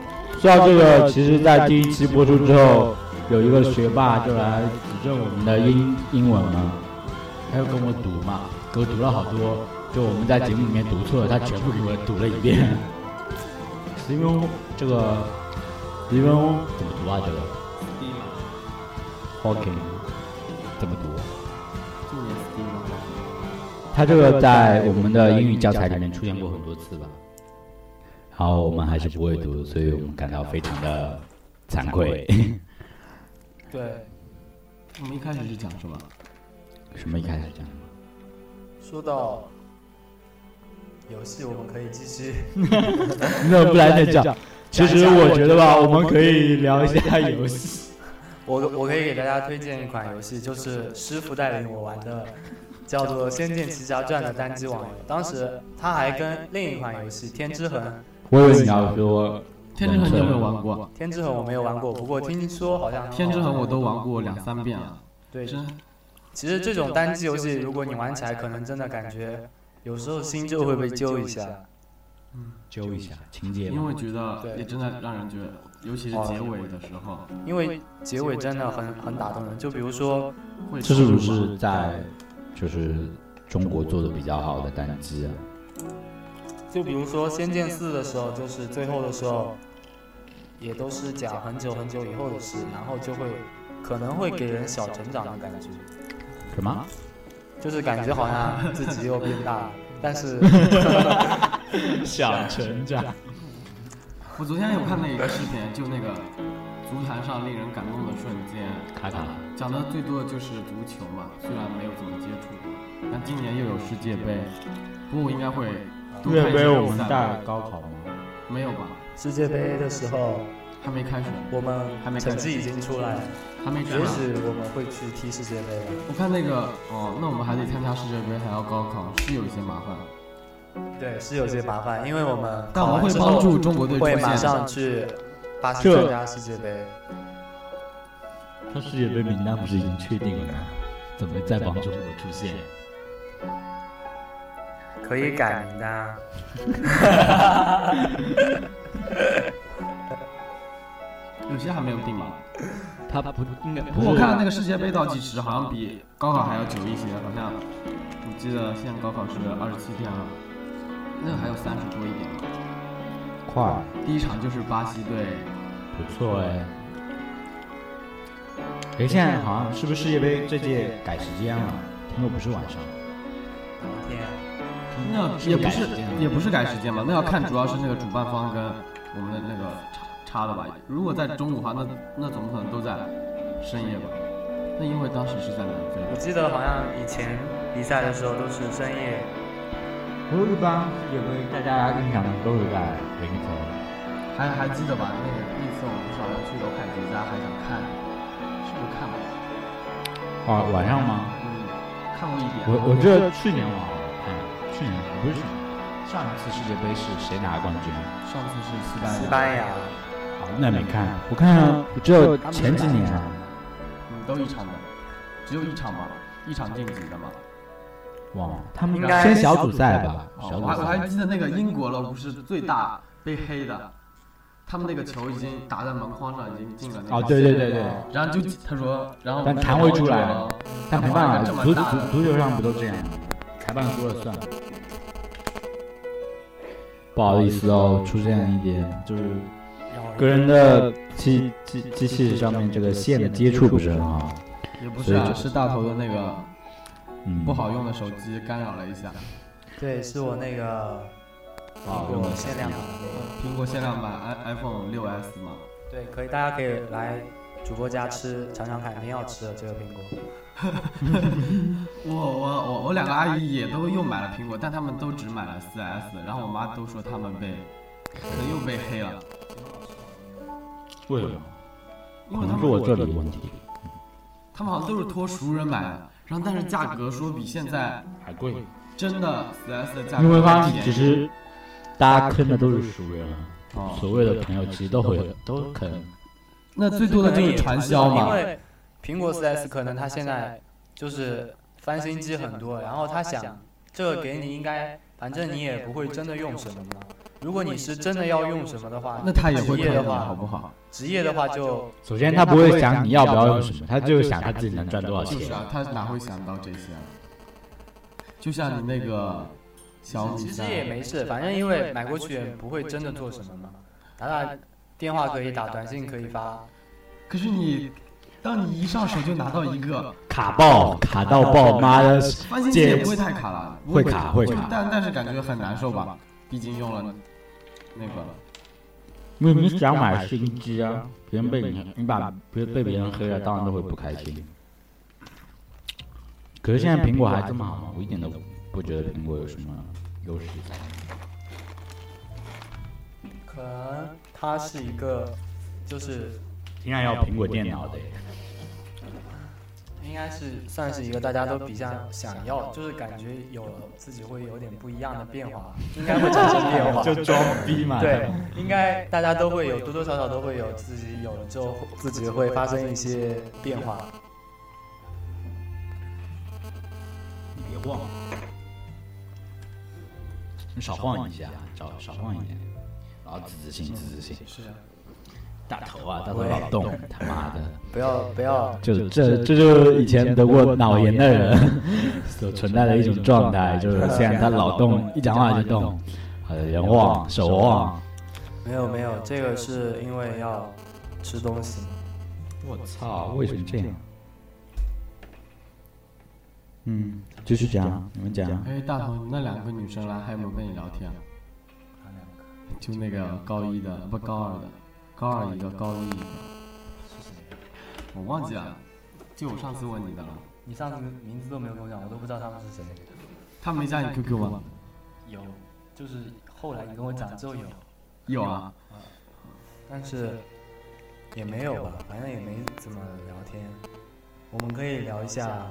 说到这个，其实，在第一期播出之后，有一个学霸就来指正我们的英英文嘛，他又跟我读嘛，给我读了好多，就我们在节目里面读错了，他全部给我读了一遍。斯蒂芬，这个斯蒂芬怎么读啊？这个？Hawking 怎么读？他这个在我们的英语教材里面出现过很多次吧，然后我们还是不会读，所以我们感到非常的惭愧。对，我们一开始是讲什么？什么一开始讲什么？说到游戏，我们可以继续。那不来再讲。其实我觉得吧，我们可以聊一下游戏。我我可以给大家推荐一款游戏，就是师傅带领我玩的。叫做《仙剑奇侠传》的单机网游，当时他还跟另一款游戏《天之痕》。我以为你要说《天之痕》有没有玩过？《天之痕》我没有玩过，不过听说好像《天之痕》我都玩过两三遍了。对，其实这种单机游戏，如果你玩起来，可能真的感觉有时候心就会被揪一下。嗯，揪一下情节。因为觉得也真的让人觉得，尤其是结尾的时候。因为结尾真的很很打动人，就比如说，这是不是在？就是中国做的比较好的单机啊，就比如说《仙剑四》的时候，就是最后的时候，也都是讲很久很久以后的事，然后就会可能会给人小成长的感觉。什么？就是感觉好像自己又变大了，但是 想成长。我昨天有看那一个视频，就那个足坛上令人感动的瞬间，卡卡。讲的最多的就是足球嘛，虽然没有怎么接触过，但今年又有世界杯，不过我应该会。世界杯我们带高考吗？没有吧？世界杯的时候还没开始，我们还没成绩已经出来，还没。也许我们会去踢世界杯了。我看那个哦，那我们还得参加世界杯，还要高考，是有一些麻烦。对，是有些麻烦，因为我们但我们会帮助中国队会马上去巴西参加世界杯。他世界杯名单不是已经确定了吗？怎么再帮中国出现？可以改名的、啊。有些还没有定吧？他不应该不过我看了那个世界杯倒计时，好像比高考还要久一些，好像我记得现在高考是二十七天了，那个还有三十多一点吧。快，第一场就是巴西队，不错哎。哎，现在好像是不是世界杯这届改时间了？听说不是晚上。明天。那也不是也不是改时间吧？那要看主要是那个主办方跟我们的那个差差的吧。如果在中午的话，那那怎么可能都在深夜吧？那因为当时是在南非。我记得好像以前比赛的时候都是深夜。不过一般也不大家印象中都是在凌晨。还还记得吧？那个那次我们不是好像去罗凯迪家，还想看，是不是看了？啊，晚上吗？嗯，看过一点。我我记得去年我好像看，去年不是去年，上一次世界杯是谁拿冠军？上次是西班牙。西班牙。好，那没看。我看只有前几年。嗯，都一场的，只有一场嘛，一场晋级的嘛。哇，他们应该先小组赛吧。小组赛我还记得那个英国了，不是最大被黑的。他们那个球已经打在门框上，已经进了那个。哦，对对对对。然后就他说，然后但弹回出来了，但没办法，足足足球上不都这样吗？裁判说了算。不好意思哦，出现一点就是个人的机机机器上面这个线的接触不是很好。也不是啊，是大头的那个不好用的手机干扰了一下。对，是我那个。苹果限量版，苹果限量版 i iPhone 六 S 嘛？对，可以，大家可以来主播家吃尝尝看，挺好吃的这个苹果。我我我我两个阿姨也都又买了苹果，但他们都只买了四 S，然后我妈都说他们被可能又被黑了。为什么？可能是我这里的问题。他们好像都是托熟人买的，然后但是价格说比现在还贵。真的四 S 的价格。因为方其实。大家坑的都是熟人，所谓的朋友其实都会都坑。那最多的就是传销嘛。因为苹果 4S 可能它现在就是翻新机很多，然后他想这个给你应该，反正你也不会真的用什么嘛。如果你是真的要用什么的话，那他也会职业的话好不好？职业的话就首先他不会想你要不要用什么，他就想他自己能赚多少钱。就是啊，他哪会想到这些啊？就像你那个小米。其实也没事，反正因为买过去也不会真的做什么嘛。打打电话可以打，短信可以发。可是你，当你一上手就拿到一个卡爆，卡到爆，妈的！翻新机也不会太卡了，会卡会卡，但但是感觉很难受吧？毕竟用了那个。因为你想买新机啊，别人被你你把别被别人黑了，当然都会不开心。可是现在苹果还这么好吗？我一点都不觉得苹果有什么。优势在，可能它是一个，就是挺想要苹果电脑的，应该是算是一个大家都比较想要，就是感觉有自己会有点不一样的变化，应该会产生变化，就装逼嘛。对，应该大家都会有多多少少都会有自己有了之后自己会发生一些变化。你别忘。少晃一下，少少晃一点，然后自自信，自自信。是啊，大头啊，大头老动，他妈的！不要不要，就这这就是以前得过脑炎的人 所存在的一种状态，就是现在他老动，一讲话就动，呃，人晃手晃。没有没有，这个是因为要吃东西。我操，为什么这样？嗯，继续讲，你们讲。哎，大头，那两个女生来，还有没有跟你聊天？哪两个？就那个高一的，不高二的，高二一个，高一一个。是谁？我忘记了，就我上次问你的了。你上次名字都没有跟我讲，我都不知道他们是谁。他没加你 QQ 吗？有，就是后来你跟我讲之后有。有啊。但是也没有吧，反正也没怎么聊天。我们可以聊一下。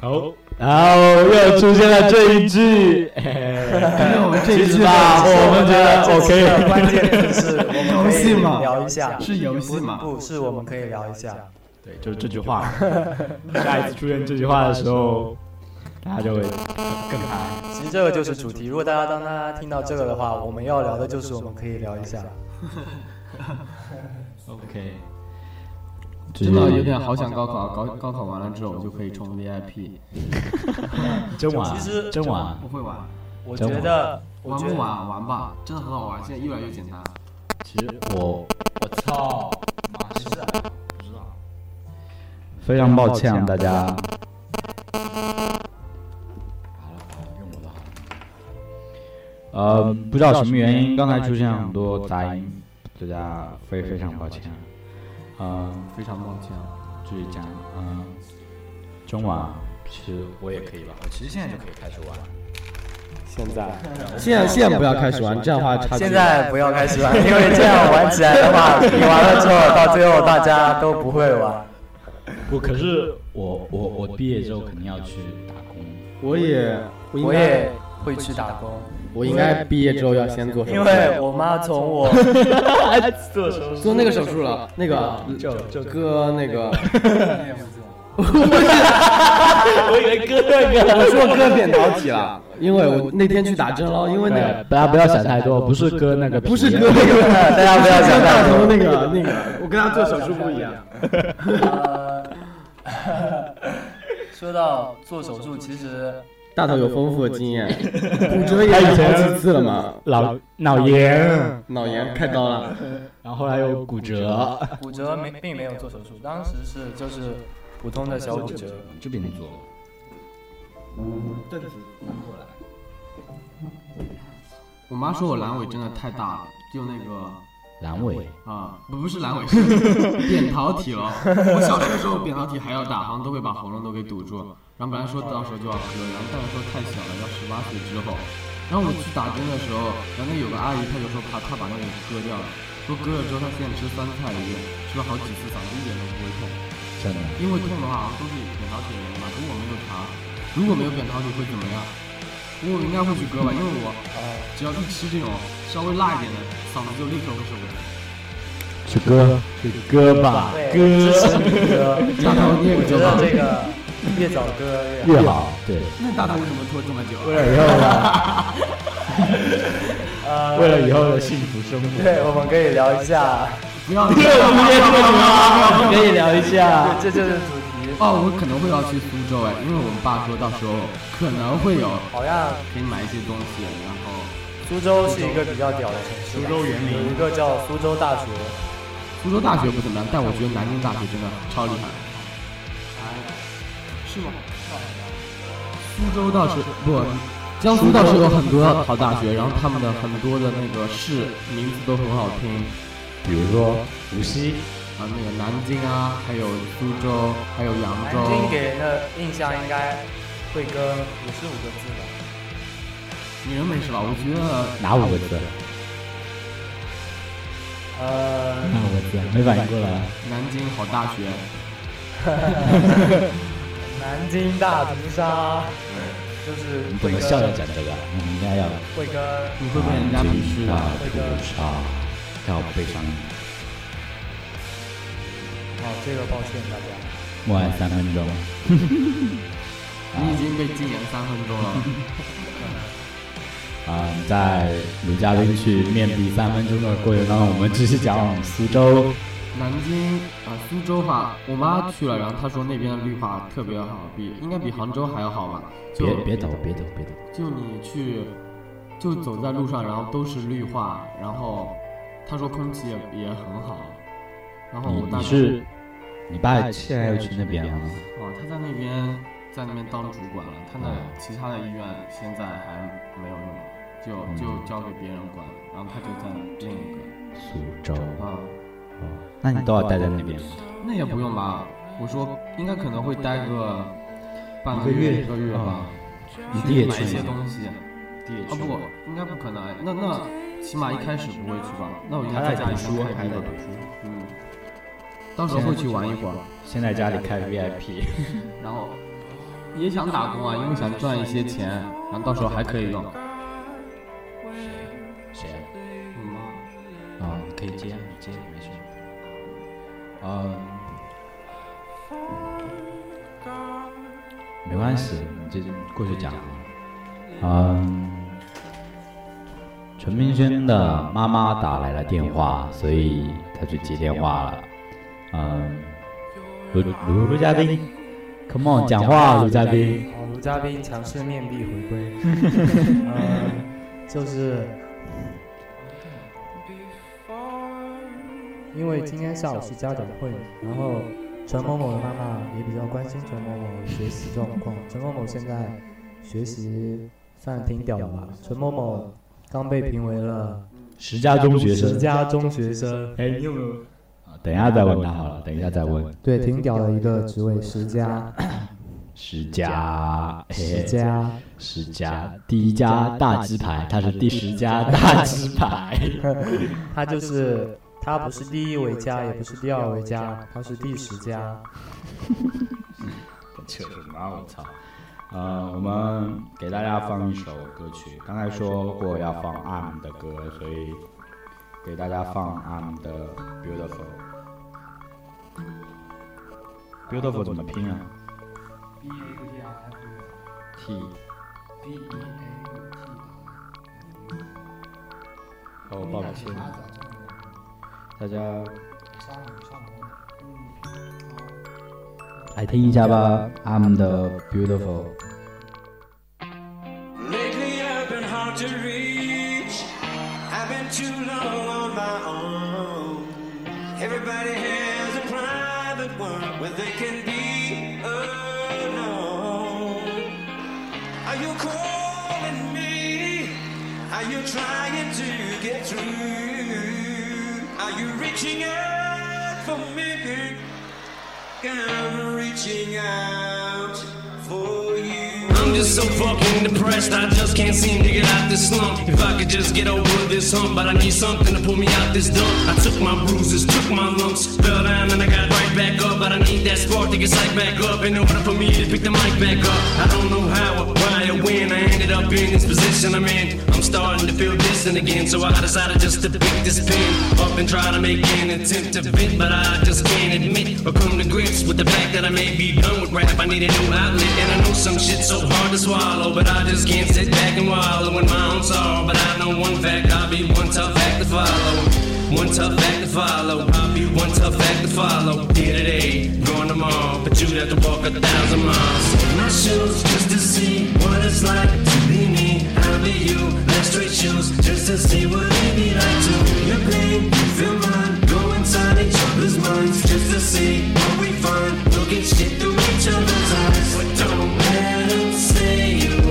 好，然后又出现了这一句，其实吧，我们觉得 OK。关键是我们游戏嘛，聊一下，是游戏嘛？不是，我们可以聊一下。对，就是这句话。下一次出现这句话的时候，大家就会更嗨。其实这个就是主题。如果大家当大家听到这个的话，我们要聊的就是我们可以聊一下。OK，真的有点好想高考，高高考完了之后我就可以冲 VIP。真玩，其实真玩。不会玩，我觉得，玩不玩玩吧，真的很好玩，现在越来越简单。其实我，我操，马是不知道。非常抱歉啊，大家。好了好了，用我的好。呃，不知道什么原因，刚才出现很多杂音，大家非非常抱歉。嗯，非常抱歉。就是讲，嗯，中晚其实我也可以吧，我其实现在就可以开始玩。现在，现在现在不要开始玩，这样的话差距。现在不要开始玩，因为这样玩起来的话，你玩了之后，到最后大家都不会玩。不，可是我我我毕业之后肯定要去打工。我也我我也会去打工，我应该毕业之后要先做手术，因为我妈从我 做手做那个手术了，那个就就割那个，我以为割那个。我说割扁桃体了，因为我那天去打针了，因为那个大家不要想太多，不是割那个，不是割那个，大家不要想大太多。头那个那个，我跟他做手术不一样。呃说到做手术，其实大头有丰富的经验，骨折也有好几次了嘛，脑脑炎，脑炎开刀了，然后后来又骨折 骨折没并没有做手术，当时是就是普通的小骨折。这边做。凳子拿过来。我妈说我阑尾真的太大了，就那个阑尾，啊，不不是阑尾，是扁桃体了。我小学的时候扁桃体还要大，好像都会把喉咙都给堵住。然后本来说到时候就要割，然后但是说太小了，要十八岁之后。然后我去打针的时候，然后那有个阿姨，她就说怕她把那个给割掉了，说割了之后她现在吃酸菜鱼，吃了好几次，嗓子一点都不会痛。真的。因为痛的话好像都是扁桃体的原因吧，如果我没有查。如果没有扁桃体会怎么样？我应该会去割吧，因为我只要一吃这种稍微辣一点的，嗓子就立刻会受不了。去割，去割吧，割。大头你也我这个越早割越好。对，那大头为什么拖这么久？为了以后 为了以后的幸福生活。对，我们可以聊一下，不要今天这个题可以聊一下。这就是。哦，我可能会要去苏州哎，因为我们爸说到时候可能会有好像可以买一些东西，然后苏州是一个比较屌的城市，苏州园林有一个叫苏州大学，苏州大学不怎么样，但我觉得南京大学真的超厉害。是吗？苏州倒是不，江苏倒是有很多好大学，然后他们的很多的那个市名字都很好听，比如说无锡，啊，那个南京啊，还有苏州，还有扬州。南京给人的印象应该会跟五十五个字吧。你人没事吧？我觉得哪五个字？呃，哪五个字？没反应过来。南京好大学，南京大屠杀，就是你怎么笑着讲这个？你应该要会跟你会被人家鄙视的。大屠杀，要悲伤。哦，这个抱歉大家。默哀三分钟。你已经被禁言三分钟了。啊、在女嘉宾去面壁三分钟的过程当中，我们继续讲苏州。南京啊、苏州话，我妈去了，然后她说那边的绿化特别好，比应该比杭州还要好吧？就别别抖，别抖，别抖。就你去，就走在路上，然后都是绿化，然后她说空气也也很好，然后我大概你是，你爸现在又去那边了吗？哦，他在那边在那边当主管了，他的其他的医院现在还没有用，就就交给别人管，然后他就在另一个苏州。啊，哦，那你都要待在那边吗？那也不用吧？我说应该可能会待个半个月一个月吧，你弟也买一去吗？些东西。弟也哦不，应该不可能，那那起码一开始不会去吧？那我应该在在家里读书先开个还在读书嗯，到时候会去玩一会儿。先在家里开 VIP。然后也想打工啊，因为想赚一些钱，然后到时候还可以用。谁啊？嗯，啊，可以接，你接，没事。嗯，没关系，你就过去讲。嗯，陈明轩的妈妈打来了电话，所以他去接电话了。嗯，卢卢卢嘉宾，Come on，讲话，卢嘉宾。好，卢嘉宾强势面壁回归。嗯，就是因为今天下午是家长会，然后陈某某的妈妈也比较关心陈某某的学习状况。陈某某现在学习算挺屌的吧？陈某某刚被评为了十佳中学生。十佳中学生。哎，你有没有？等一下再问他好了，等一下再问。对，挺屌的一个职位，十佳。十佳，十佳，十佳，第一家大鸡排，他是第十家大鸡排。他就是他不是第一位家，也不是第二位家，他是第十家。扯什么？我操！呃，我们给大家放一首歌曲。刚才说过要放 ARM 的歌，所以给大家放 ARM 的 Beautiful。Beautiful 怎么拼啊？B A U T B E A U T。哦，抱歉，大家来听一下吧，I'm the beautiful。Everybody private world where they can be alone. Are you calling me? Are you trying to get through? Are you reaching out for me? I'm reaching out. I'm just so fucking depressed, I just can't seem to get out this slump. If I could just get over this hump, but I need something to pull me out this dump. I took my bruises, took my lumps, fell down and I got right back up. But I need that spark to get psyched back up in order for me to pick the mic back up. I don't know how or why or when I ended up in this position I'm in. I'm starting to feel distant again, so I decided just to pick this pen up and try to make an attempt to vent, but I just can't admit or come to grips with the fact that I may be done with rap. I need a new outlet, and I know some shit's so hard to swallow, but I just can't sit back and wallow in my own sorrow. But I know one fact, I'll be one tough act to follow. One tough act to follow. I'll be one tough act to follow. Here today, gone tomorrow, but you'd have to walk a thousand miles. My shoes, just to see what it's like to be me. I'll be you. Left straight shoes, just to see what it'd be like to. Your pain, you feel mine. Go inside each other's minds, just to see what we find. Look at shit through each other's eyes. But don't let 'em say you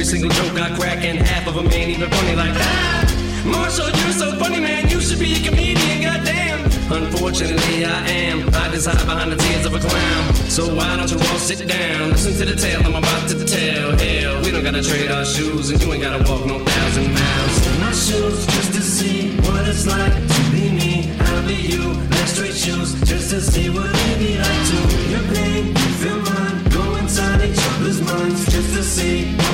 every single joke I crack, and half of them ain't even funny like that. Marshall, you're so funny, man. You should be a comedian, goddamn. Unfortunately, I am. I just hide behind the tears of a clown. So why don't you all sit down? Listen to the tale I'm about to tell. Hell, we don't gotta trade our shoes, and you ain't gotta walk no thousand miles. In my shoes, just to see what it's like to be me. I'll be you. Straight shoes, just to see what it'd be like to. Your pain, you feel mine. Go inside each other's minds, just to see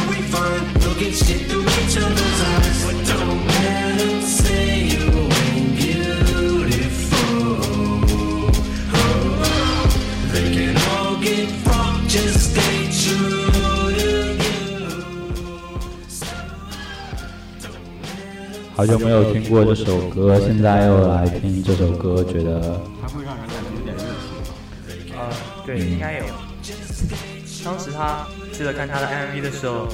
好久没有听过这首歌，现在又来听这首歌，觉得。呃，对，应该有。当时他记得看他的 MV 的时候。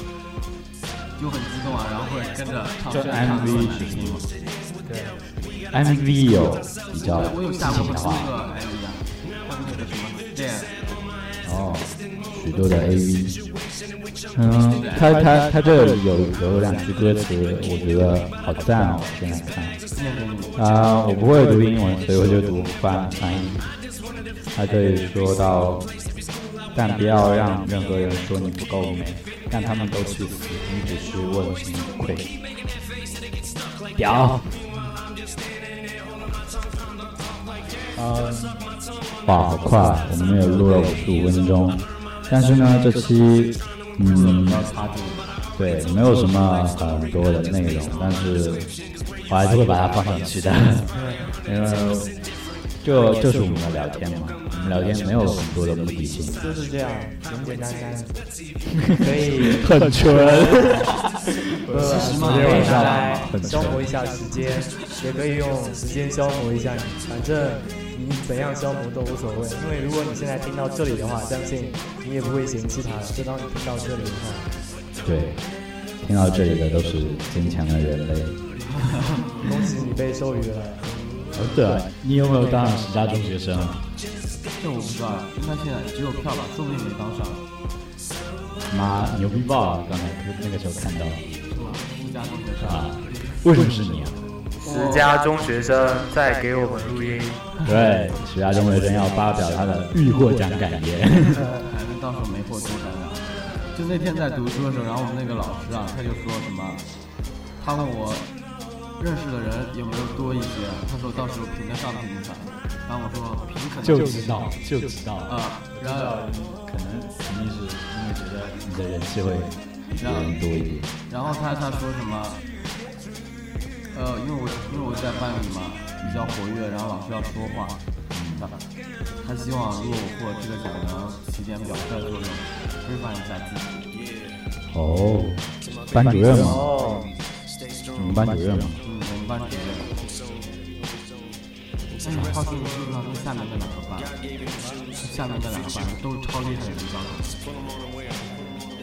跟着唱就跟 MV 很听嘛。对，MV 有比较我有下过激情的话，哦，许多的 AV。嗯，他他他这有有两句歌词，我觉得好赞哦，现在看。啊、我不会读英文，所以我就读翻翻译。他这里说到，但不要让任何人说你不够美，让他们都去死，你只是问心无愧。屌！嗯，哇，好快，我们也录了五十五分钟，但是呢，这期嗯，对，没有什么很多的内容，但是我还是会把它放上去的，因为就就是我们的聊天嘛，我们聊天没有很多的目的性，就是这样，简简单单，可以很纯，呃，实可以晚上拿来消磨一下时间，也可以用时间消磨一下你，反正你怎样消磨都无所谓。因为如果你现在听到这里的话，相信你也不会嫌弃它了。就当你听到这里的话，对，听到这里的都是坚强的人类。恭喜你被授予了。哦，对啊，你有没有当上十佳中学生？这我不知道，应该现在只有票吧，说不定没当上。妈，牛逼爆啊！刚才那个时候看到是吗？十佳中学生啊，为什么是你啊？十佳中学生在给我们录音，对，十佳中学生要发表他的预获奖感言。反正到时候没获多少奖。就那天在读书的时候，然后我们那个老师啊，他就说什么，他问我认识的人有没有多一些，他说到时候评得上评不上，然后我说就知道，就知道啊，然后可能肯定是因为觉得你的人气会比别人多一点。然后他他说什么？呃，因为我因为我在班里嘛比较活跃，然后老师要说话，他他希望如果我获这个奖能起点表率作用，规范一下自己。哦，班主任嘛，哦，你们班主任嘛，嗯，我们班主任。哎，话说你知不知道那下面那两个班，下面这两个班都是超厉害的人教的，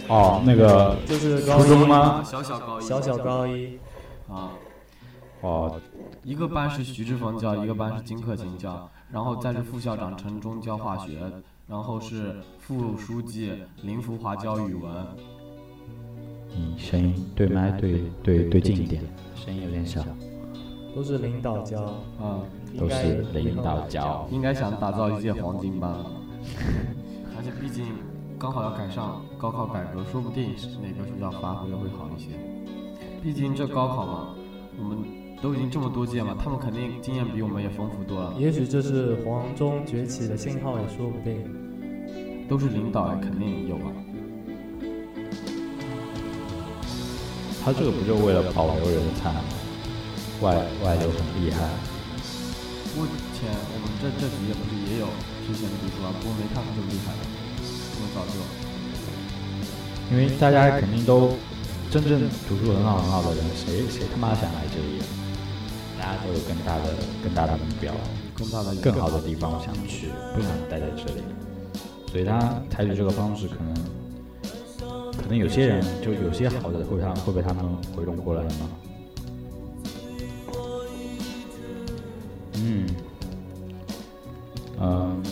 哦，那个就是高初中吗？小小高一，小小高一，啊，哦，一个班是徐志峰教，一个班是金克勤教，然后再是副校长陈忠教化学，然后是副书记林福华教语文。你声音对麦对对对近一点，声音有点小，都是领导教，啊，都是领导教。应该想打造一届黄金班了，而且毕竟刚好要赶上高考改革，说不定是哪个学校发挥的会好一些。毕竟这高考嘛，我们都已经这么多届嘛，他们肯定经验比我们也丰富多了，也许这是黄忠崛起的信号，也说不定。都是领导，肯定有啊。他这个不就为了保留人才，外外流很厉害。不过前我们这这几届不是也有之前读书啊，不过没他们这么厉害，这么早就。因为大家肯定都真正读书很好很好的人，谁谁他妈想来这里啊？大家都有更大的更大的目标，更大的更好的地方想去，不想待在这里。所以他采取这个方式，可能可能有些人就有些好的会他会被他们回笼过来吗？嗯，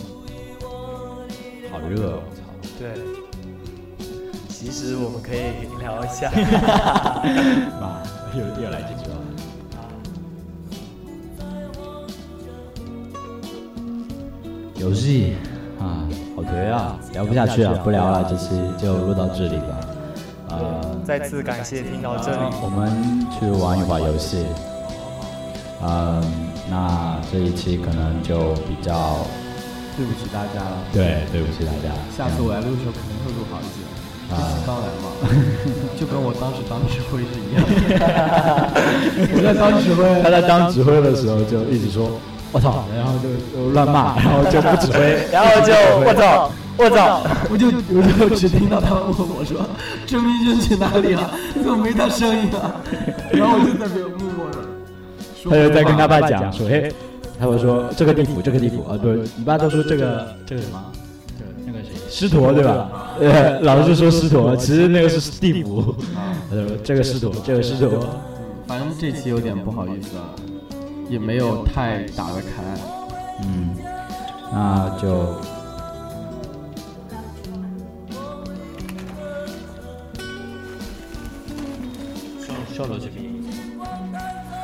好热，我操！对，其实我们可以聊一下。妈，又又来这句了。游戏啊，好颓啊，聊不下去了，不聊了，这期就录到这里吧。呃，再次感谢听到这里，我们去玩一会儿游戏。嗯，那这一期可能就比较对不起大家了。对，对不起大家。下次我来录的时候肯定会录好一些。这啊次刚来嘛，就跟我当时当指挥是一样的。我在当指挥，他在当指挥的时候就一直说“我操”，然后就就乱骂，然后就不指挥，然后就我操，我操，我就我就只听到他问我说：“郑明军去哪里了？怎么没他声音啊？”然后我就在那边默默的。他就在跟他爸讲说：“嘿，他会说这个地府，这个地府啊，对你爸都说这个这个什么，这个那个谁。”狮驼对吧？呃，老是说狮驼，其实那个是史蒂夫。呃，这个狮驼，这个狮驼。反正这期有点不好意思啊，也没有太打得开。嗯，那就笑笑的这边。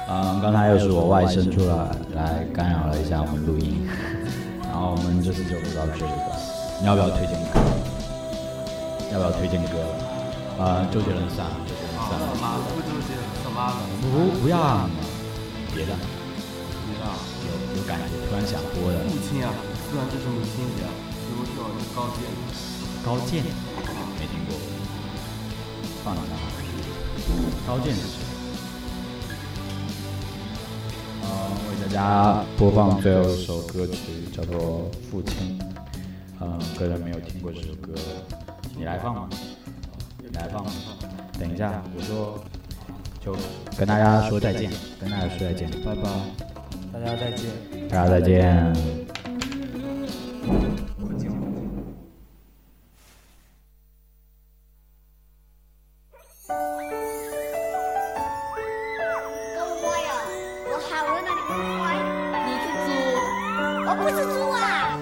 嗯，刚才又是我外甥出来来干扰了一下我们录音，然后我们这次就录到这里吧。你要不要推荐歌？要不要推荐歌？啊，周杰伦算了，周杰伦算了。妈的，不周杰伦，他妈的，不不要啊，别的别的？有有感觉，突然想播的。母亲啊，虽然这是母亲节，有没有高见？高健，没听过，放了那。高健是谁？为大家播放最后一首歌曲，叫做《父亲》。嗯，个人没有听过这首歌，你来放吗？你来放吗？等一下，我说，就跟大家说再见，跟大家说再见，拜拜，大家再见。大家再见。我喊我那里乖，你是猪，我不是猪啊，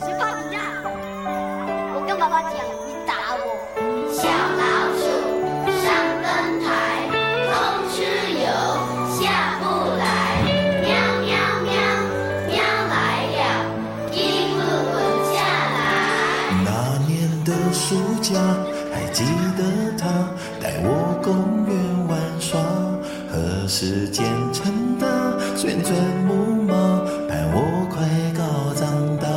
谁怕你呀？我跟爸爸讲，你打我。小老鼠上灯台，偷吃油下不来，喵喵喵，喵来了，一路滚下来。那年的暑假，还记得他带我公园玩耍，何时渐成的旋转木马，盼我快高长大。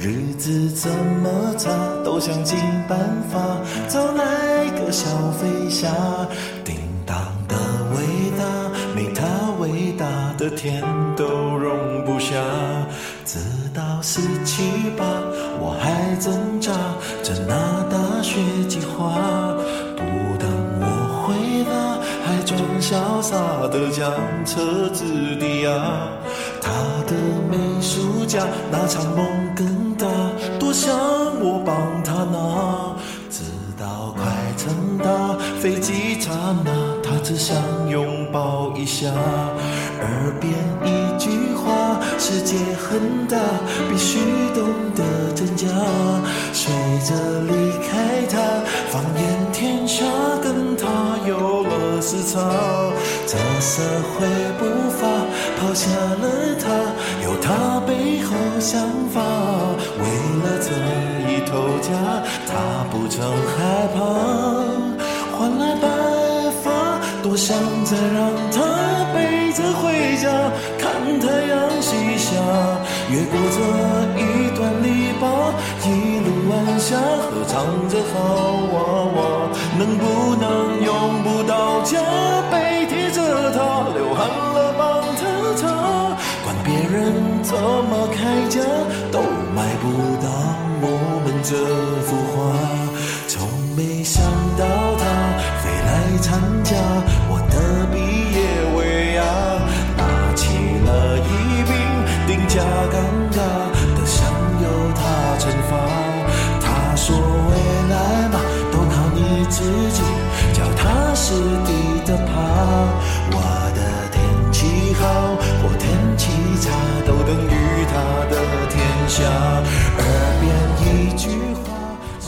日子怎么差，都想尽办法找来个小飞侠，叮当的伟大，没他伟大的天都容不下。直到十七八，我还挣扎着拿大学计划。潇洒的将车子抵押。他的美术家那场梦更大，多想我帮他拿。直到快成大，飞机刹那，他只想拥抱一下。耳边一句话，世界很大，必须懂得真假。随着离开他，放眼天下，跟他有了时差。这社会步伐抛下了他，有他背后想法。为了这一头家，他不曾害怕，换来白发，多想再让他背着回家，看太阳西下，越过这一段篱笆，一路晚霞，合唱着好娃娃，能不能用不到家，背贴着他，流汗了帮他擦，管别人怎么开价，都买不到我们这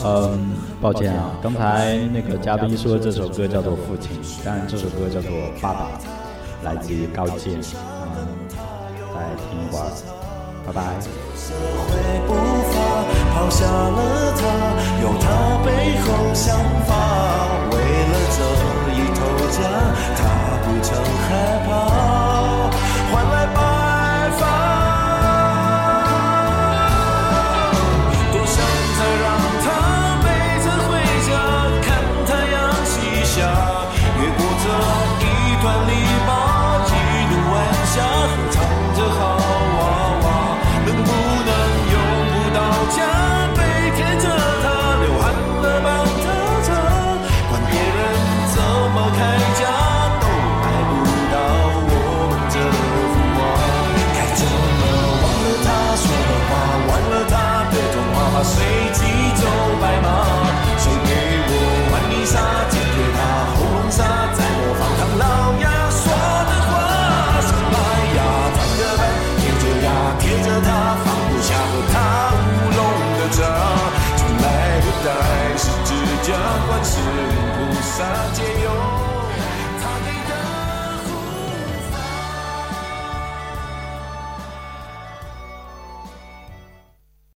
嗯，抱歉啊，刚才那个嘉宾说这首歌叫做《父亲》，当然这首歌叫做《爸爸》，来自于高健。嗯，再听一会儿，拜拜。有他背后想法。为了这一头家，他不曾害怕，换来